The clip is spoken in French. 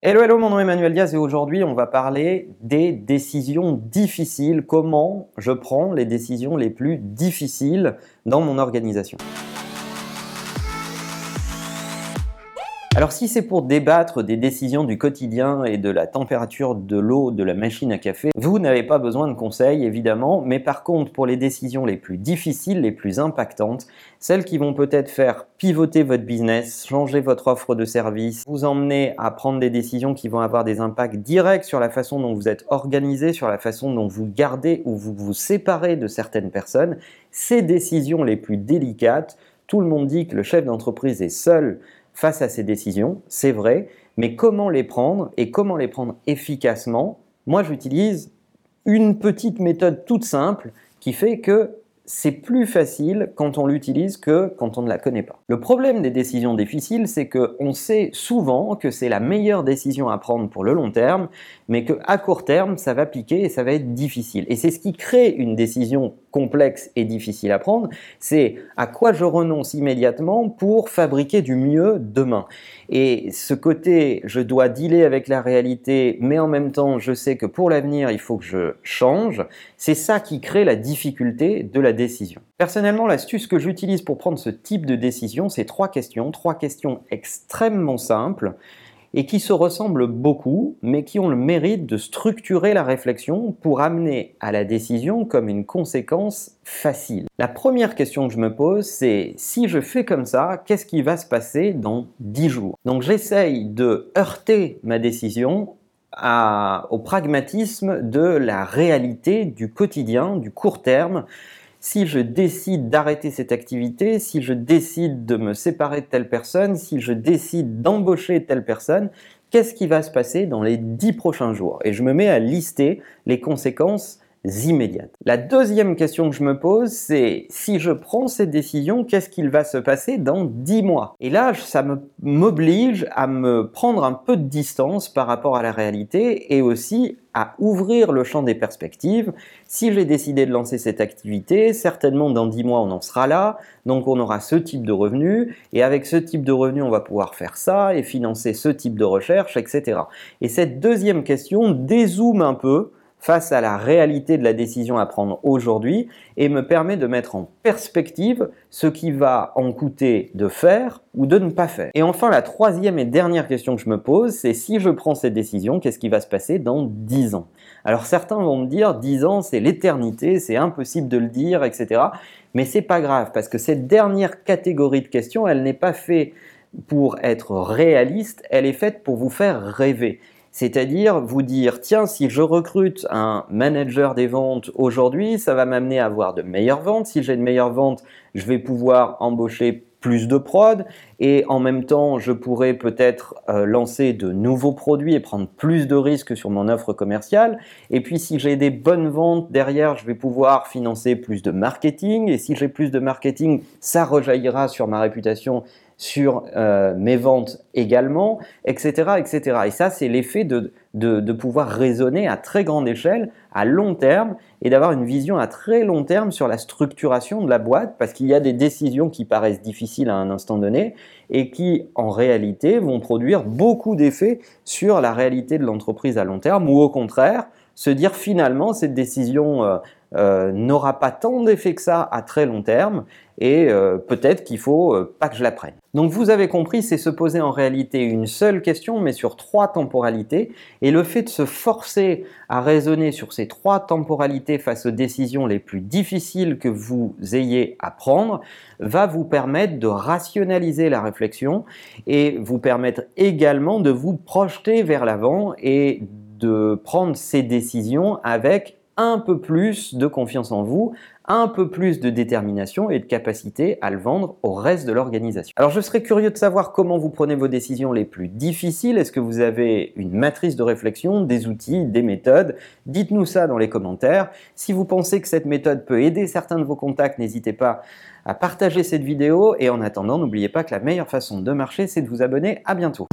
Hello, hello, mon nom est Emmanuel Diaz et aujourd'hui on va parler des décisions difficiles, comment je prends les décisions les plus difficiles dans mon organisation? Alors si c'est pour débattre des décisions du quotidien et de la température de l'eau de la machine à café, vous n'avez pas besoin de conseils évidemment, mais par contre pour les décisions les plus difficiles, les plus impactantes, celles qui vont peut-être faire pivoter votre business, changer votre offre de service, vous emmener à prendre des décisions qui vont avoir des impacts directs sur la façon dont vous êtes organisé, sur la façon dont vous gardez ou vous vous séparez de certaines personnes, ces décisions les plus délicates, tout le monde dit que le chef d'entreprise est seul face à ces décisions, c'est vrai, mais comment les prendre et comment les prendre efficacement? Moi, j'utilise une petite méthode toute simple qui fait que c'est plus facile quand on l'utilise que quand on ne la connaît pas. Le problème des décisions difficiles, c'est qu'on sait souvent que c'est la meilleure décision à prendre pour le long terme, mais qu'à court terme, ça va piquer et ça va être difficile. Et c'est ce qui crée une décision complexe et difficile à prendre, c'est à quoi je renonce immédiatement pour fabriquer du mieux demain. Et ce côté, je dois dealer avec la réalité, mais en même temps, je sais que pour l'avenir, il faut que je change, c'est ça qui crée la difficulté de la décision. Personnellement, l'astuce que j'utilise pour prendre ce type de décision, c'est trois questions, trois questions extrêmement simples et qui se ressemblent beaucoup, mais qui ont le mérite de structurer la réflexion pour amener à la décision comme une conséquence facile. La première question que je me pose, c'est si je fais comme ça, qu'est-ce qui va se passer dans 10 jours? Donc j'essaye de heurter ma décision au pragmatisme de la réalité du quotidien, du court terme. Si je décide d'arrêter cette activité, si je décide de me séparer de telle personne, si je décide d'embaucher telle personne, qu'est-ce qui va se passer dans les dix prochains jours? Et je me mets à lister les conséquences immédiates. La deuxième question que je me pose, c'est si je prends cette décision, qu'est-ce qu'il va se passer dans 10 mois? Et là, ça m'oblige à me prendre un peu de distance par rapport à la réalité et aussi à ouvrir le champ des perspectives. Si j'ai décidé de lancer cette activité, certainement dans 10 mois on en sera là, donc on aura ce type de revenus, et avec ce type de revenus on va pouvoir faire ça et financer ce type de recherche, etc. Et cette deuxième question dézoome un peu face à la réalité de la décision à prendre aujourd'hui et me permet de mettre en perspective ce qui va en coûter de faire ou de ne pas faire. Et enfin, la troisième et dernière question que je me pose, c'est si je prends cette décision, qu'est-ce qui va se passer dans 10 ans? Alors certains vont me dire 10 ans, c'est l'éternité, c'est impossible de le dire, etc. Mais c'est pas grave parce que cette dernière catégorie de questions, elle n'est pas faite pour être réaliste, elle est faite pour vous faire rêver. C'est-à-dire vous dire, tiens, si je recrute un manager des ventes aujourd'hui, ça va m'amener à avoir de meilleures ventes. Si j'ai de meilleures ventes, je vais pouvoir embaucher plus de prod et en même temps je pourrais peut-être euh, lancer de nouveaux produits et prendre plus de risques sur mon offre commerciale et puis si j'ai des bonnes ventes derrière je vais pouvoir financer plus de marketing et si j'ai plus de marketing ça rejaillira sur ma réputation sur euh, mes ventes également, etc. etc. Et ça, c'est l'effet de, de, pouvoir raisonner à très grande échelle, à long terme, et d'avoir une vision à très long terme sur la structuration de la boîte, parce qu'il y a des décisions qui paraissent difficiles à un instant donné, et qui, en réalité, vont produire beaucoup d'effets sur la réalité de l'entreprise à long terme, ou au contraire, se dire finalement cette décision euh, euh, n'aura pas tant d'effet que ça à très long terme et euh, peut-être qu'il faut pas que je la prenne. Donc vous avez compris, c'est se poser en réalité une seule question mais sur trois temporalités et le fait de se forcer à raisonner sur ces trois temporalités face aux décisions les plus difficiles que vous ayez à prendre va vous permettre de rationaliser la réflexion et vous permettre également de vous projeter vers l'avant et de prendre ces décisions avec un peu plus de confiance en vous, un peu plus de détermination et de capacité à le vendre au reste de l'organisation. Alors je serais curieux de savoir comment vous prenez vos décisions les plus difficiles. Est-ce que vous avez une matrice de réflexion, des outils, des méthodes? Dites-nous ça dans les commentaires. Si vous pensez que cette méthode peut aider certains de vos contacts, n'hésitez pas à partager cette vidéo et en attendant, n'oubliez pas que la meilleure façon de marcher, c'est de vous abonner. À bientôt.